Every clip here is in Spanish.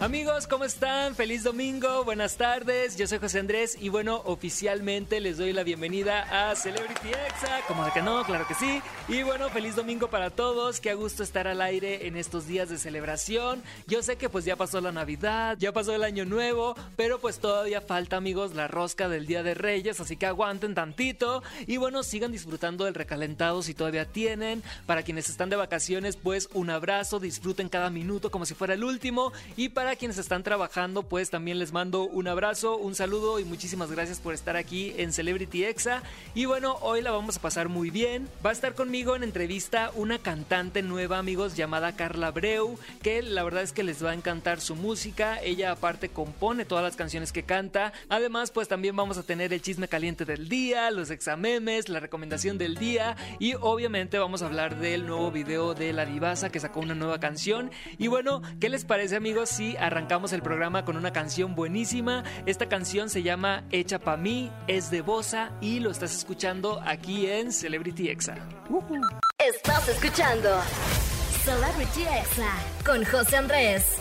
Amigos, ¿cómo están? Feliz domingo, buenas tardes. Yo soy José Andrés y bueno, oficialmente les doy la bienvenida a Celebrity Exa. Como de que no, claro que sí. Y bueno, feliz domingo para todos. Qué gusto estar al aire en estos días de celebración. Yo sé que pues ya pasó la Navidad, ya pasó el Año Nuevo, pero pues todavía falta, amigos, la rosca del Día de Reyes, así que aguanten tantito y bueno, sigan disfrutando del recalentado si todavía tienen. Para quienes están de vacaciones, pues un abrazo, disfruten cada minuto como si fuera el último y para quienes están trabajando, pues también les mando un abrazo, un saludo y muchísimas gracias por estar aquí en Celebrity Exa. Y bueno, hoy la vamos a pasar muy bien. Va a estar conmigo en entrevista una cantante nueva, amigos, llamada Carla Breu, que la verdad es que les va a encantar su música. Ella aparte compone todas las canciones que canta. Además, pues también vamos a tener el chisme caliente del día, los examemes, la recomendación del día y obviamente vamos a hablar del nuevo video de La Divasa que sacó una nueva canción. Y bueno, ¿qué les parece, amigos, si arrancamos el programa con una canción buenísima. Esta canción se llama Hecha pa' mí, es de Bosa y lo estás escuchando aquí en Celebrity Exa. Estás escuchando Celebrity Exa con José Andrés.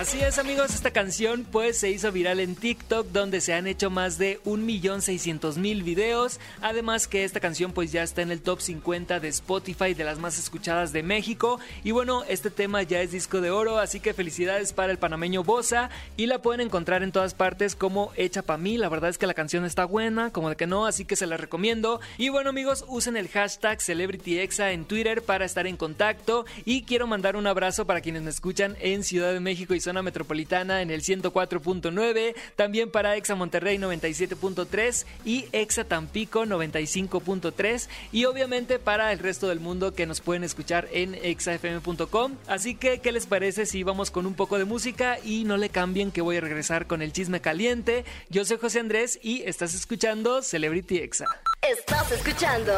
Así es amigos, esta canción pues se hizo viral en TikTok donde se han hecho más de 1.600.000 videos. Además que esta canción pues ya está en el top 50 de Spotify de las más escuchadas de México. Y bueno, este tema ya es disco de oro, así que felicidades para el panameño Bosa. Y la pueden encontrar en todas partes como Hecha pa' mí. La verdad es que la canción está buena, como de que no, así que se la recomiendo. Y bueno amigos, usen el hashtag CelebrityExa en Twitter para estar en contacto. Y quiero mandar un abrazo para quienes me escuchan en Ciudad de México y zona metropolitana en el 104.9, también para Exa Monterrey 97.3 y Exa Tampico 95.3 y obviamente para el resto del mundo que nos pueden escuchar en exafm.com. Así que, ¿qué les parece si vamos con un poco de música y no le cambien que voy a regresar con el chisme caliente? Yo soy José Andrés y estás escuchando Celebrity Exa. Estás escuchando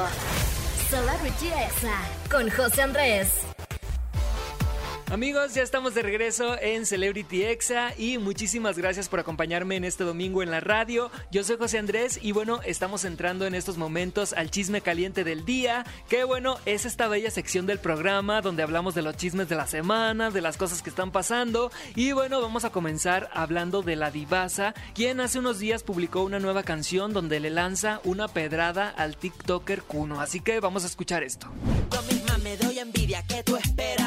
Celebrity Exa con José Andrés. Amigos, ya estamos de regreso en Celebrity Exa y muchísimas gracias por acompañarme en este domingo en la radio. Yo soy José Andrés y bueno, estamos entrando en estos momentos al chisme caliente del día, que bueno, es esta bella sección del programa donde hablamos de los chismes de la semana, de las cosas que están pasando y bueno, vamos a comenzar hablando de la divasa, quien hace unos días publicó una nueva canción donde le lanza una pedrada al TikToker Kuno, así que vamos a escuchar esto. Yo misma me doy envidia que tú esperas.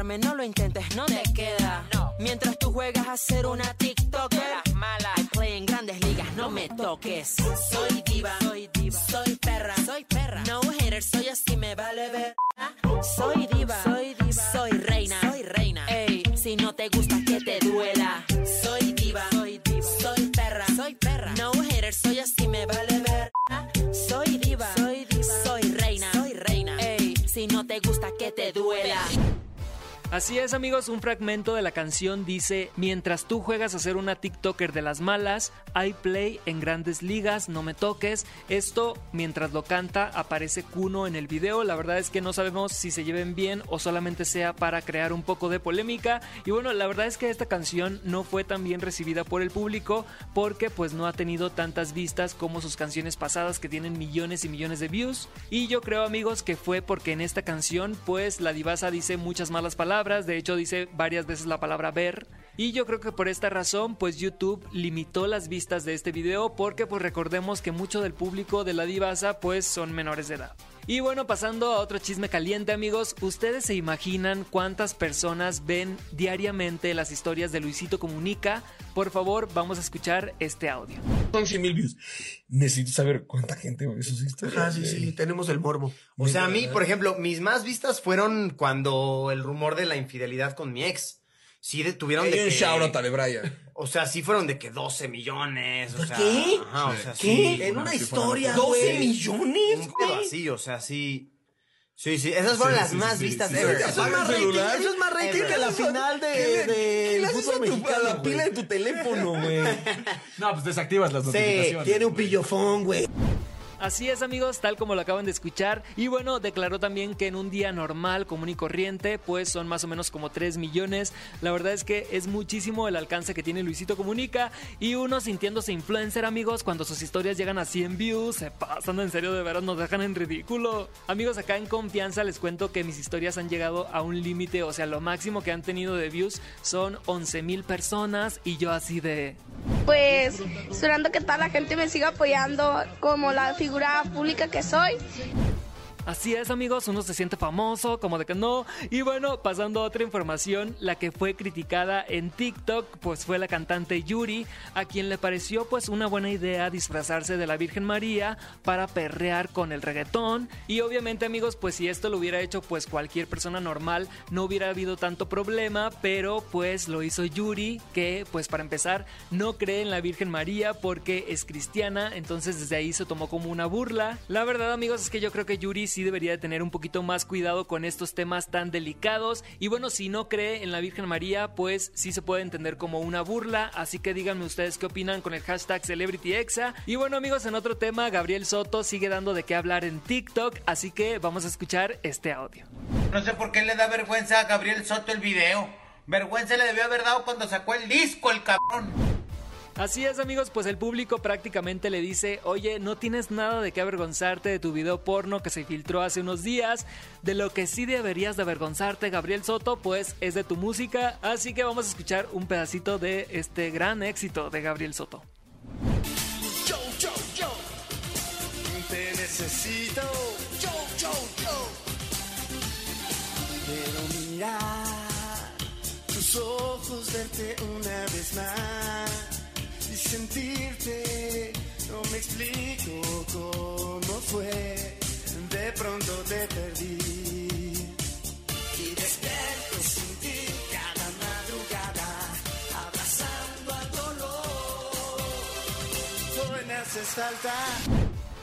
Imitarme no lo intentes, no te queda. Mientras tú juegas a ser una TikToker. Mala. I play en grandes ligas, no me toques. Soy diva, soy diva, soy perra, soy perra. No hater, soy así, me vale ver. Soy diva, soy diva, soy reina, soy reina. Ey, si no te gusta que te duela. Soy diva, soy diva, soy perra, soy perra. No hater, soy así, me vale Así es amigos, un fragmento de la canción dice, mientras tú juegas a ser una TikToker de las malas, I play en grandes ligas, no me toques. Esto, mientras lo canta, aparece Kuno en el video. La verdad es que no sabemos si se lleven bien o solamente sea para crear un poco de polémica. Y bueno, la verdad es que esta canción no fue tan bien recibida por el público porque pues no ha tenido tantas vistas como sus canciones pasadas que tienen millones y millones de views. Y yo creo amigos que fue porque en esta canción pues la divasa dice muchas malas palabras de hecho dice varias veces la palabra ver. Y yo creo que por esta razón, pues YouTube limitó las vistas de este video porque pues recordemos que mucho del público de la divasa pues son menores de edad. Y bueno, pasando a otro chisme caliente amigos, ¿ustedes se imaginan cuántas personas ven diariamente las historias de Luisito Comunica? Por favor, vamos a escuchar este audio. Son 100 mil views. Necesito saber cuánta gente ve sus historias. Ah, sí, sí, tenemos el morbo. O sea, a mí, por ejemplo, mis más vistas fueron cuando el rumor de la infidelidad con mi ex. Sí, de- tuvieron Hay de un que... shout out a Brian. O sea, sí fueron de que 12 millones. O sea, qué? Ajá, o sea, ¿Qué? sí. en una sí, historia, otros. güey. 12 millones, Un pedo güey. así, o sea, sí. Sí, sí, esas fueron las sí, más sí, vistas sí, ever. sí. Eso es más rating, eso es más rating que la final de, ¿Qué le- qué le haces a, tu- a mexicano, la güey? pila de tu teléfono, güey? No, pues desactivas las Sí, notificaciones. Tiene un pillofón, güey. Así es amigos, tal como lo acaban de escuchar. Y bueno, declaró también que en un día normal, común y corriente, pues son más o menos como 3 millones. La verdad es que es muchísimo el alcance que tiene Luisito Comunica. Y uno sintiéndose influencer amigos, cuando sus historias llegan a 100 views, se pasan en serio de veras, nos dejan en ridículo. Amigos, acá en confianza les cuento que mis historias han llegado a un límite, o sea, lo máximo que han tenido de views son 11 mil personas y yo así de... Pues esperando que toda la gente me siga apoyando como la figura pública que soy. Así es amigos, uno se siente famoso, como de que no. Y bueno, pasando a otra información, la que fue criticada en TikTok, pues fue la cantante Yuri, a quien le pareció pues una buena idea disfrazarse de la Virgen María para perrear con el reggaetón. Y obviamente amigos, pues si esto lo hubiera hecho pues cualquier persona normal, no hubiera habido tanto problema, pero pues lo hizo Yuri, que pues para empezar no cree en la Virgen María porque es cristiana, entonces desde ahí se tomó como una burla. La verdad amigos es que yo creo que Yuri sí debería de tener un poquito más cuidado con estos temas tan delicados. Y bueno, si no cree en la Virgen María, pues sí se puede entender como una burla. Así que díganme ustedes qué opinan con el hashtag CelebrityExa. Y bueno amigos, en otro tema, Gabriel Soto sigue dando de qué hablar en TikTok. Así que vamos a escuchar este audio. No sé por qué le da vergüenza a Gabriel Soto el video. Vergüenza le debió haber dado cuando sacó el disco, el cabrón. Así es amigos, pues el público prácticamente le dice, oye, no tienes nada de qué avergonzarte de tu video porno que se filtró hace unos días, de lo que sí deberías de avergonzarte Gabriel Soto, pues es de tu música, así que vamos a escuchar un pedacito de este gran éxito de Gabriel Soto. Yo, yo, yo, te necesito, yo, yo, yo. Quiero mirar tus ojos, verte una vez más sentirte. No me explico cómo fue, de pronto te perdí. Y despierto sin ti cada madrugada, abrazando al dolor. Hoy me haces falta.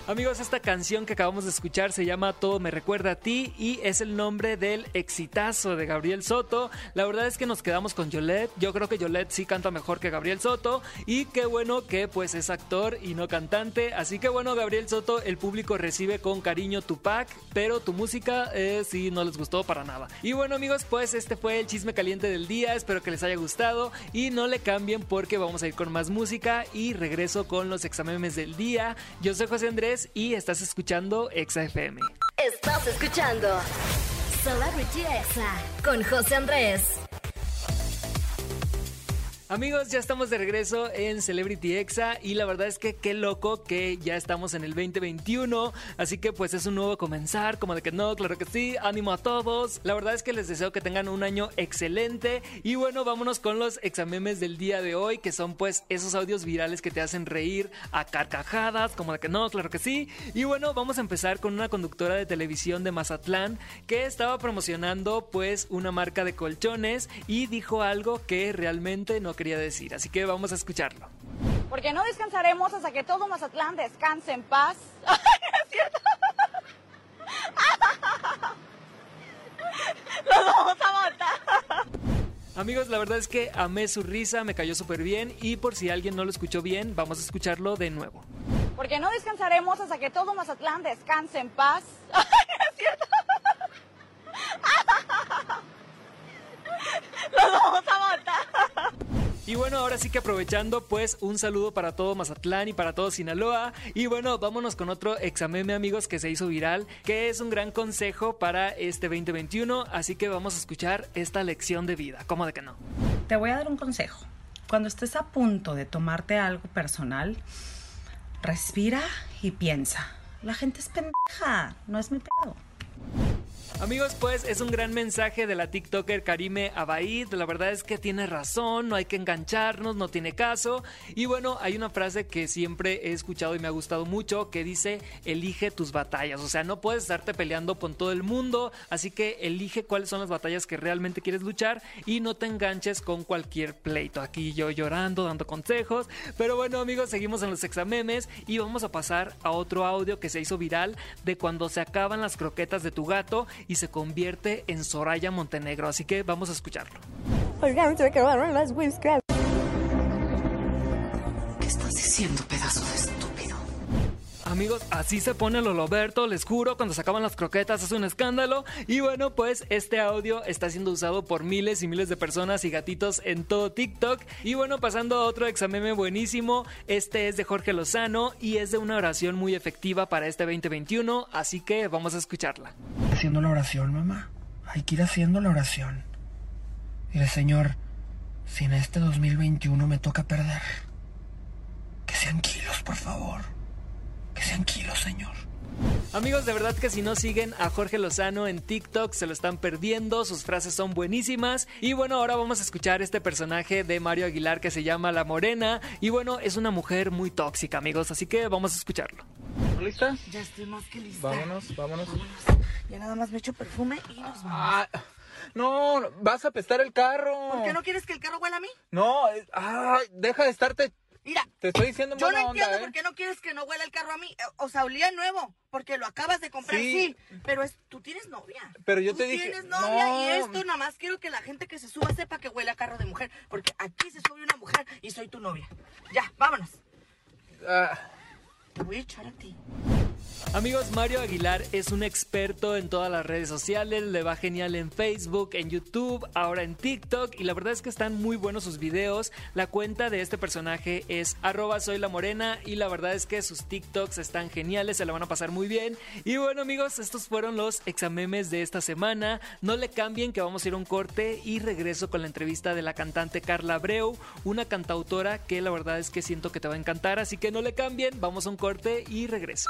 Amigos, esta canción que acabamos de escuchar se llama Todo me recuerda a ti y es el nombre del exitazo de Gabriel Soto. La verdad es que nos quedamos con Yolette. Yo creo que Yolette sí canta mejor que Gabriel Soto y qué bueno que pues es actor y no cantante. Así que bueno, Gabriel Soto, el público recibe con cariño tu pack, pero tu música eh, sí no les gustó para nada. Y bueno amigos, pues este fue el chisme caliente del día. Espero que les haya gustado y no le cambien porque vamos a ir con más música y regreso con los examemes del día. Yo soy José Andrés y estás escuchando Exa FM. Estás escuchando Celebrity Exa con José Andrés. Amigos, ya estamos de regreso en Celebrity Exa y la verdad es que qué loco que ya estamos en el 2021, así que pues es un nuevo comenzar, como de que no, claro que sí, ánimo a todos. La verdad es que les deseo que tengan un año excelente y bueno, vámonos con los examemes del día de hoy, que son pues esos audios virales que te hacen reír a carcajadas, como de que no, claro que sí. Y bueno, vamos a empezar con una conductora de televisión de Mazatlán que estaba promocionando pues una marca de colchones y dijo algo que realmente no quería decir, así que vamos a escucharlo. Porque no descansaremos hasta que todo Mazatlán descanse en paz. ¿Es cierto? ¡Los vamos a matar! Amigos, la verdad es que amé su risa, me cayó súper bien y por si alguien no lo escuchó bien, vamos a escucharlo de nuevo. Porque no descansaremos hasta que todo Mazatlán descanse en paz. ¿Es cierto? ¡Los vamos a matar! Y bueno, ahora sí que aprovechando, pues un saludo para todo Mazatlán y para todo Sinaloa. Y bueno, vámonos con otro exameme, amigos, que se hizo viral, que es un gran consejo para este 2021. Así que vamos a escuchar esta lección de vida. ¿Cómo de que no? Te voy a dar un consejo. Cuando estés a punto de tomarte algo personal, respira y piensa. La gente es pendeja, no es mi pedo. Amigos, pues es un gran mensaje de la TikToker Karime Abaid. La verdad es que tiene razón, no hay que engancharnos, no tiene caso. Y bueno, hay una frase que siempre he escuchado y me ha gustado mucho que dice, elige tus batallas. O sea, no puedes estarte peleando con todo el mundo, así que elige cuáles son las batallas que realmente quieres luchar y no te enganches con cualquier pleito. Aquí yo llorando, dando consejos. Pero bueno, amigos, seguimos en los examemes y vamos a pasar a otro audio que se hizo viral de cuando se acaban las croquetas de tu gato y se convierte en Soraya Montenegro. Así que vamos a escucharlo. ¿Qué estás diciendo, pedazo de estúpido? Amigos, así se pone Loloberto, les juro, cuando se acaban las croquetas es un escándalo. Y bueno, pues este audio está siendo usado por miles y miles de personas y gatitos en todo TikTok. Y bueno, pasando a otro examen buenísimo, este es de Jorge Lozano y es de una oración muy efectiva para este 2021, así que vamos a escucharla. Haciendo la oración, mamá. Hay que ir haciendo la oración. Dile, Señor, si en este 2021 me toca perder, que sean kilos, por favor. Que sean kilos, Señor. Amigos, de verdad que si no siguen a Jorge Lozano en TikTok se lo están perdiendo, sus frases son buenísimas. Y bueno, ahora vamos a escuchar este personaje de Mario Aguilar que se llama La Morena. Y bueno, es una mujer muy tóxica, amigos, así que vamos a escucharlo. ¿Lista? Ya estoy más que lista. Vámonos, vámonos. Ya nada más me echo perfume y nos vamos. Ah, no, vas a apestar el carro. ¿Por qué no quieres que el carro huela a mí? No, ay, deja de estarte. Mira, te estoy diciendo en yo no entiendo ¿eh? por qué no quieres que no huela el carro a mí. O sea, olía nuevo, porque lo acabas de comprar, Sí. sí. pero es, tú tienes novia. Pero yo Tú te dije. tienes novia no. y esto nada más quiero que la gente que se suba sepa que huele a carro de mujer, porque aquí se sube una mujer y soy tu novia. Ya, vámonos. Ah, Te voy a echar a ti. Amigos, Mario Aguilar es un experto en todas las redes sociales, le va genial en Facebook, en YouTube, ahora en TikTok y la verdad es que están muy buenos sus videos. La cuenta de este personaje es arroba soy la morena y la verdad es que sus TikToks están geniales, se la van a pasar muy bien. Y bueno amigos, estos fueron los examemes de esta semana. No le cambien que vamos a ir a un corte y regreso con la entrevista de la cantante Carla Abreu, una cantautora que la verdad es que siento que te va a encantar, así que no le cambien, vamos a un corte y regreso.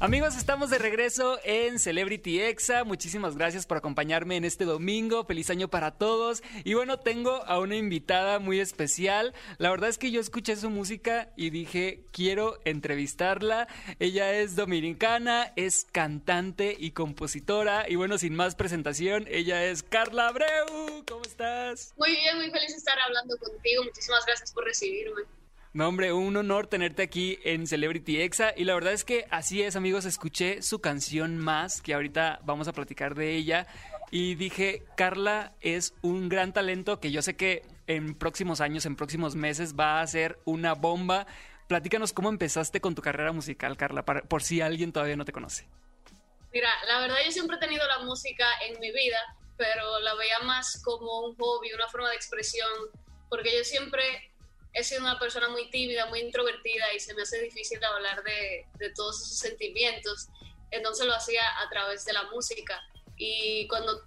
Amigos, estamos de regreso en Celebrity Exa. Muchísimas gracias por acompañarme en este domingo. Feliz año para todos. Y bueno, tengo a una invitada muy especial. La verdad es que yo escuché su música y dije, quiero entrevistarla. Ella es dominicana, es cantante y compositora. Y bueno, sin más presentación, ella es Carla Abreu. ¿Cómo estás? Muy bien, muy feliz de estar hablando contigo. Muchísimas gracias por recibirme. No, hombre, un honor tenerte aquí en Celebrity Exa. Y la verdad es que así es, amigos. Escuché su canción más, que ahorita vamos a platicar de ella. Y dije, Carla es un gran talento que yo sé que en próximos años, en próximos meses, va a ser una bomba. Platícanos cómo empezaste con tu carrera musical, Carla, por si alguien todavía no te conoce. Mira, la verdad yo siempre he tenido la música en mi vida, pero la veía más como un hobby, una forma de expresión, porque yo siempre he sido una persona muy tímida, muy introvertida y se me hace difícil hablar de, de todos esos sentimientos. Entonces lo hacía a través de la música. Y cuando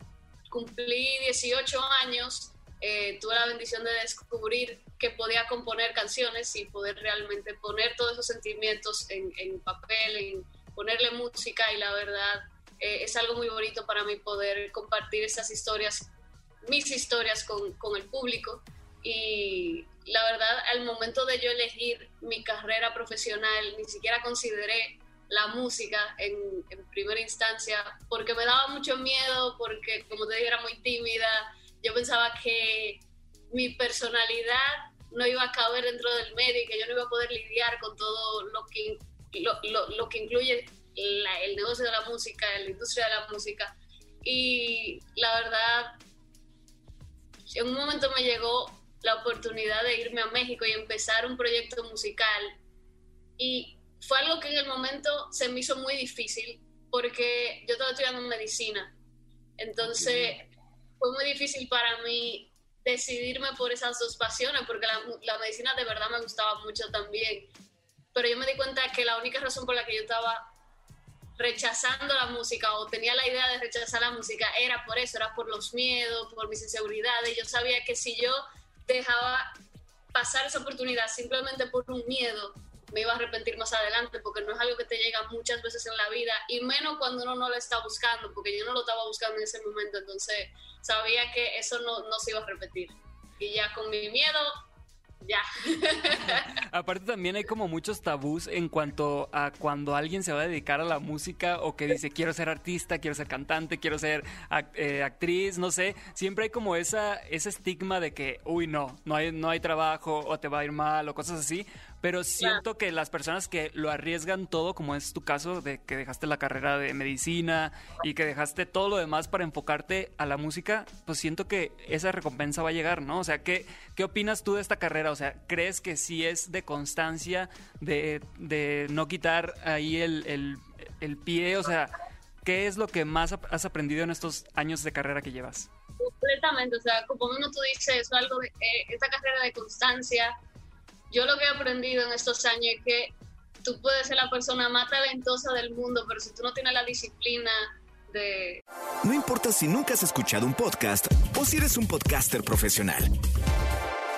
cumplí 18 años, eh, tuve la bendición de descubrir que podía componer canciones y poder realmente poner todos esos sentimientos en, en papel, en ponerle música y la verdad eh, es algo muy bonito para mí poder compartir esas historias, mis historias con, con el público y la verdad al momento de yo elegir mi carrera profesional ni siquiera consideré la música en, en primera instancia porque me daba mucho miedo, porque como te dije era muy tímida, yo pensaba que mi personalidad no iba a caber dentro del medio y que yo no iba a poder lidiar con todo lo que, lo, lo- lo que incluye la- el negocio de la música, la industria de la música. Y la verdad, en un momento me llegó la oportunidad de irme a México y empezar un proyecto musical. Y fue algo que en el momento se me hizo muy difícil porque yo estaba estudiando medicina. Entonces fue muy difícil para mí decidirme por esas dos pasiones porque la, la medicina de verdad me gustaba mucho también. Pero yo me di cuenta que la única razón por la que yo estaba rechazando la música o tenía la idea de rechazar la música era por eso, era por los miedos, por mis inseguridades. Yo sabía que si yo dejaba pasar esa oportunidad simplemente por un miedo, me iba a arrepentir más adelante porque no es algo que te llega muchas veces en la vida y menos cuando uno no lo está buscando, porque yo no lo estaba buscando en ese momento, entonces sabía que eso no, no se iba a repetir. Y ya con mi miedo, ya. Aparte también hay como muchos tabús en cuanto a cuando alguien se va a dedicar a la música o que dice quiero ser artista, quiero ser cantante, quiero ser eh, actriz, no sé. Siempre hay como esa, ese estigma de que, uy, no, no hay, no hay trabajo o te va a ir mal o cosas así. Pero siento que las personas que lo arriesgan todo, como es tu caso, de que dejaste la carrera de medicina y que dejaste todo lo demás para enfocarte a la música, pues siento que esa recompensa va a llegar, ¿no? O sea, ¿qué, qué opinas tú de esta carrera? O sea, ¿crees que sí es de constancia, de, de no quitar ahí el, el, el pie? O sea, ¿qué es lo que más has aprendido en estos años de carrera que llevas? Completamente, o sea, como uno tú dices, es algo de eh, esta carrera de constancia. Yo lo que he aprendido en estos años es que tú puedes ser la persona más talentosa del mundo, pero si tú no tienes la disciplina de... No importa si nunca has escuchado un podcast o si eres un podcaster profesional.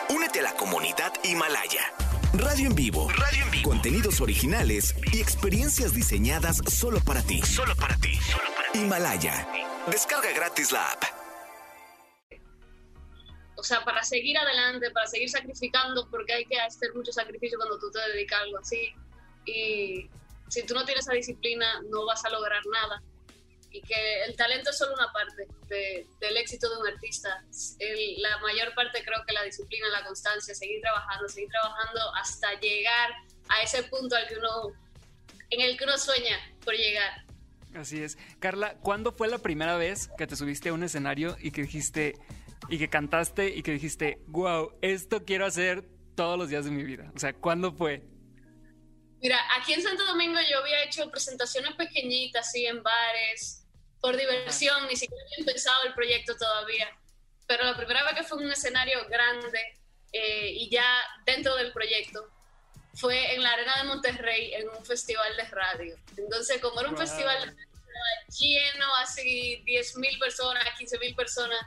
Únete a la comunidad Himalaya. Radio en vivo. Radio en vivo. Contenidos originales y experiencias diseñadas solo para ti. Solo para ti. Solo para ti. Himalaya. Descarga gratis la app. O sea, para seguir adelante, para seguir sacrificando, porque hay que hacer mucho sacrificio cuando tú te dedicas a algo así. Y si tú no tienes esa disciplina, no vas a lograr nada. Y que el talento es solo una parte de, del éxito de un artista. El, la mayor parte creo que la disciplina, la constancia, seguir trabajando, seguir trabajando hasta llegar a ese punto al que uno, en el que uno sueña por llegar. Así es. Carla, ¿cuándo fue la primera vez que te subiste a un escenario y que dijiste, y que cantaste y que dijiste, wow, esto quiero hacer todos los días de mi vida? O sea, ¿cuándo fue? Mira, aquí en Santo Domingo yo había hecho presentaciones pequeñitas, así en bares, por diversión, ni siquiera había empezado el proyecto todavía. Pero la primera vez que fue en un escenario grande eh, y ya dentro del proyecto fue en la Arena de Monterrey en un festival de radio. Entonces, como era un Wow. festival de radio lleno, así 10 mil personas, 15 mil personas,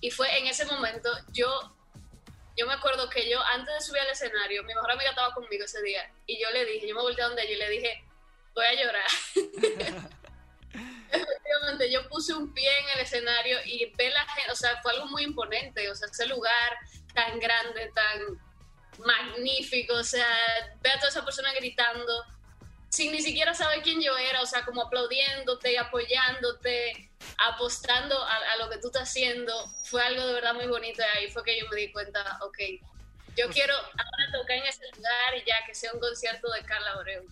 y fue en ese momento, yo, yo me acuerdo que yo, antes de subir al escenario, mi mejor amiga estaba conmigo ese día, y yo le dije, yo me volteé a donde ella y le dije, voy a llorar. Efectivamente, yo puse un pie en el escenario y ve la gente, o sea, fue algo muy imponente, o sea, ese lugar tan grande, tan magnífico, o sea, ve a toda esa persona gritando, sin ni siquiera saber quién yo era, o sea, como aplaudiéndote y apoyándote, apostando a, a lo que tú estás haciendo, fue algo de verdad muy bonito y ahí fue que yo me di cuenta, ok, yo quiero ahora tocar en ese lugar y ya que sea un concierto de Carla Abreu,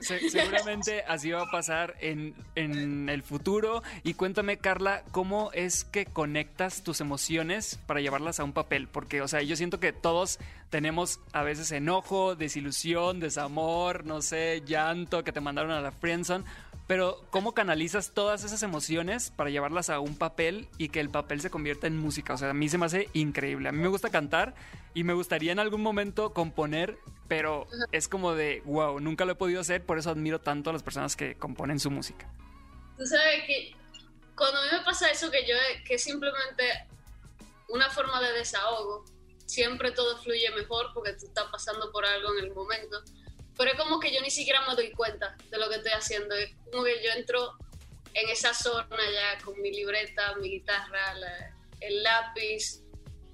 seguramente así va a pasar en, en el futuro. Y cuéntame, Carla, ¿cómo es que conectas tus emociones para llevarlas a un papel? Porque, o sea, yo siento que todos tenemos a veces enojo, desilusión, desamor, no sé, llanto, que te mandaron a la friendzone. Pero, ¿cómo canalizas todas esas emociones para llevarlas a un papel y que el papel se convierta en música? O sea, a mí se me hace increíble. A mí me gusta cantar y me gustaría en algún momento componer, pero es como de, wow, nunca lo he podido hacer, por eso admiro tanto a las personas que componen su música. Tú sabes que cuando a mí me pasa eso, que yo, que es simplemente una forma de desahogo, siempre todo fluye mejor porque tú estás pasando por algo en el momento. Pero es como que yo ni siquiera me doy cuenta de lo que estoy haciendo. Es como que yo entro en esa zona ya con mi libreta, mi guitarra, la- el lápiz.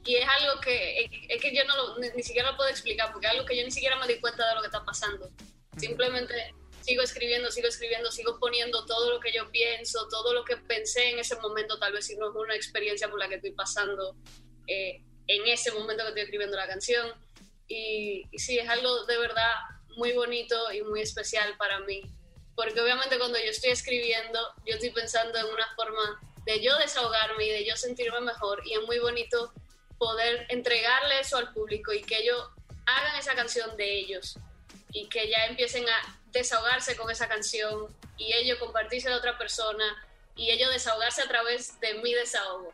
Y es algo que, es, es que yo no lo- ni, ni siquiera lo puedo explicar porque es algo que yo ni siquiera me doy cuenta de lo que está pasando. Simplemente sigo escribiendo, sigo escribiendo, sigo poniendo todo lo que yo pienso, todo lo que pensé en ese momento, tal vez si no es una experiencia por la que estoy pasando eh, en ese momento que estoy escribiendo la canción. Y, y sí, es algo de verdad muy bonito y muy especial para mí. Porque obviamente cuando yo estoy escribiendo, yo estoy pensando en una forma de yo desahogarme y de yo sentirme mejor. Y es muy bonito poder entregarle eso al público y que ellos hagan esa canción de ellos y que ya empiecen a desahogarse con esa canción y ellos compartirse a otra persona y ellos desahogarse a través de mi desahogo.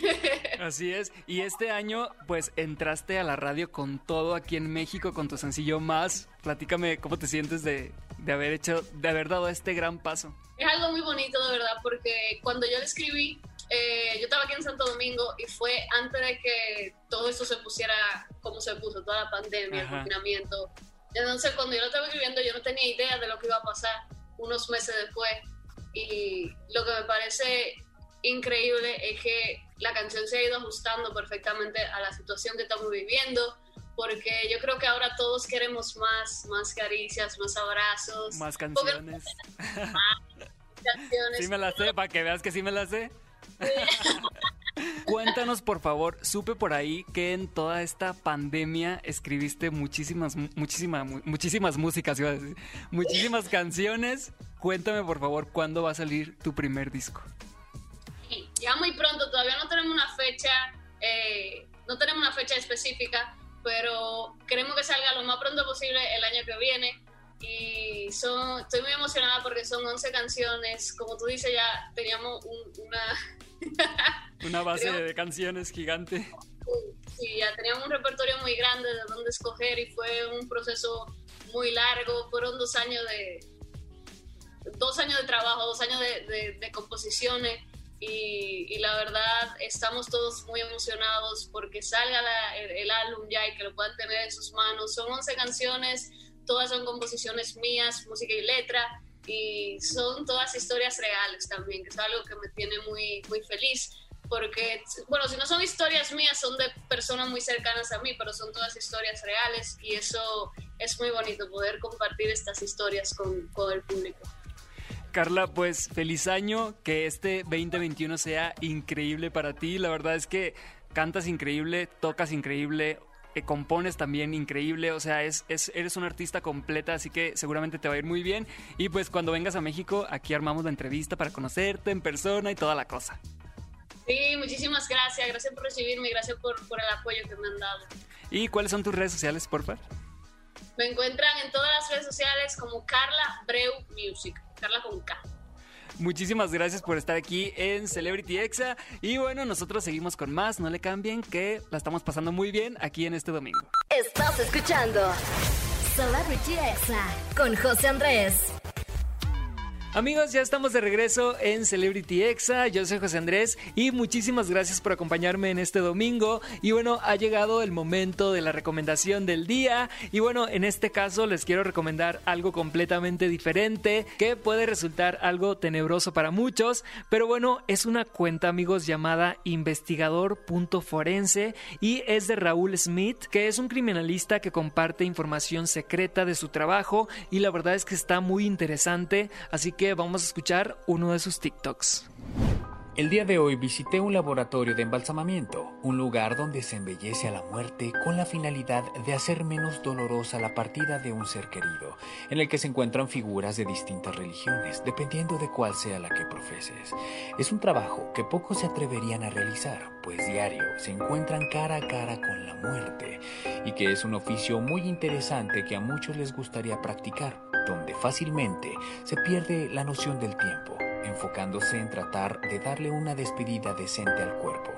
Así es. Y este año, pues entraste a la radio con todo aquí en México, con tu sencillo más. Platícame cómo te sientes de, de haber hecho, de haber dado este gran paso. Es algo muy bonito, de verdad, porque cuando yo le escribí, eh, yo estaba aquí en Santo Domingo y fue antes de que todo esto se pusiera como se puso, toda la pandemia, el Ajá. confinamiento. Entonces, cuando yo lo estaba escribiendo, yo no tenía idea de lo que iba a pasar unos meses después. Y lo que me parece increíble es que la canción se ha ido ajustando perfectamente a la situación que estamos viviendo, porque yo creo que ahora todos queremos más, más caricias, más abrazos, Más canciones. canciones. Sí me la sé, para que veas que sí me la sé. cuéntanos por favor, supe por ahí que en toda esta pandemia escribiste muchísimas, muchísimas, muchísimas músicas, iba a decir, muchísimas canciones. Cuéntame por favor, ¿cuándo va a salir tu primer disco? Ya muy pronto, todavía no tenemos una fecha, eh, no tenemos una fecha específica, pero queremos que salga lo más pronto posible el año que viene y son, estoy muy emocionada porque son 11 canciones. Como tú dices, ya teníamos una... una base de canciones gigante. Sí, ya teníamos un repertorio muy grande de dónde escoger y fue un proceso muy largo. Fueron dos años de, dos años de trabajo, dos años de, de, composiciones. Y, y, la verdad estamos todos muy emocionados porque salga el, el, álbum ya y que lo puedan tener en sus manos. Son 11 canciones todas son composiciones mías, música y letra, y son todas historias reales también, que es algo que me tiene muy, muy feliz, porque, bueno, si no son historias mías, son de personas muy cercanas a mí, pero son todas historias reales, y eso es muy bonito, poder compartir estas historias con, con el público. Carla, pues feliz año, que este 2021 sea increíble para ti. La verdad es que cantas increíble, tocas increíble, compones también increíble, o sea, es, eres una artista completa, así que seguramente te va a ir muy bien. Y pues cuando vengas a México, aquí armamos la entrevista para conocerte en persona y toda la cosa. Sí, muchísimas gracias, gracias por recibirme, gracias por, por el apoyo que me han dado. ¿Y cuáles son tus redes sociales, por favor? Me encuentran en todas las redes sociales como Carla Breu Music, Carla con K. Muchísimas gracias por estar aquí en Celebrity Exa. Y bueno, nosotros seguimos con más. No le cambien que la estamos pasando muy bien aquí en este domingo. Estás escuchando Celebrity Exa con José Andrés. Amigos, ya estamos de regreso en Celebrity Exa. Yo soy José Andrés y muchísimas gracias por acompañarme en este domingo. Y bueno, ha llegado el momento de la recomendación del día. Y bueno, en este caso les quiero recomendar algo completamente diferente que puede resultar algo tenebroso para muchos. Pero bueno, es una cuenta, amigos, llamada investigador.forense y es de Raúl Smith, que es un criminalista que comparte información secreta de su trabajo. Y la verdad es que está muy interesante. Así vamos a escuchar uno de sus TikToks. El día de hoy visité un laboratorio de embalsamamiento, un lugar donde se embellece a la muerte con la finalidad de hacer menos dolorosa la partida de un ser querido, en el que se encuentran figuras de distintas religiones, dependiendo de cuál sea la que profeses. Es un trabajo que pocos se atreverían a realizar, pues diario se encuentran cara a cara con la muerte, y que es un oficio muy interesante que a muchos les gustaría practicar, donde fácilmente se pierde la noción del tiempo enfocándose en tratar de darle una despedida decente al cuerpo.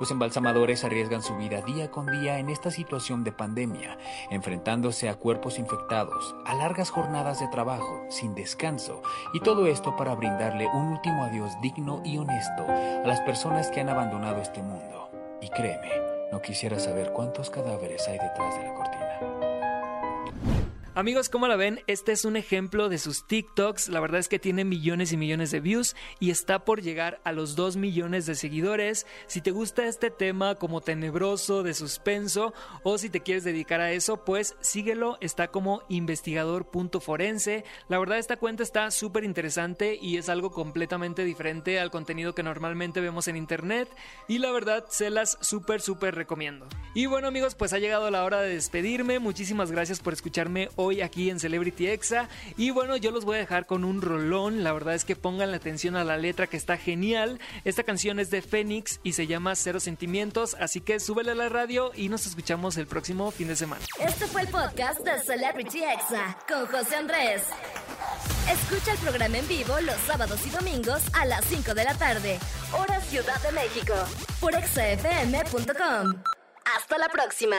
Los embalsamadores arriesgan su vida día con día en esta situación de pandemia, enfrentándose a cuerpos infectados, a largas jornadas de trabajo, sin descanso, y todo esto para brindarle un último adiós digno y honesto a las personas que han abandonado este mundo. Y créeme, no quisiera saber cuántos cadáveres hay detrás de la cortina. Amigos, ¿cómo la ven? Este es un ejemplo de sus TikToks. La verdad es que tiene millones y millones de views y está por llegar a los 2 millones de seguidores. Si te gusta este tema como tenebroso, de suspenso, o si te quieres dedicar a eso, pues síguelo. Está como investigador.forense. La verdad, esta cuenta está súper interesante y es algo completamente diferente al contenido que normalmente vemos en internet. Y la verdad, se las súper, súper recomiendo. Y bueno, amigos, pues ha llegado la hora de despedirme. Muchísimas gracias por escucharme hoy aquí en Celebrity Exa. Y bueno, yo los voy a dejar con un rolón. La verdad es que pongan la atención a la letra que está genial. Esta canción es de Fénix y se llama Cero Sentimientos. Así que súbele a la radio y nos escuchamos el próximo fin de semana. Este fue el podcast de Celebrity Exa con José Andrés. Escucha el programa en vivo los sábados y domingos a las 5 de la tarde, hora Ciudad de México, por exafm.com. Hasta la próxima.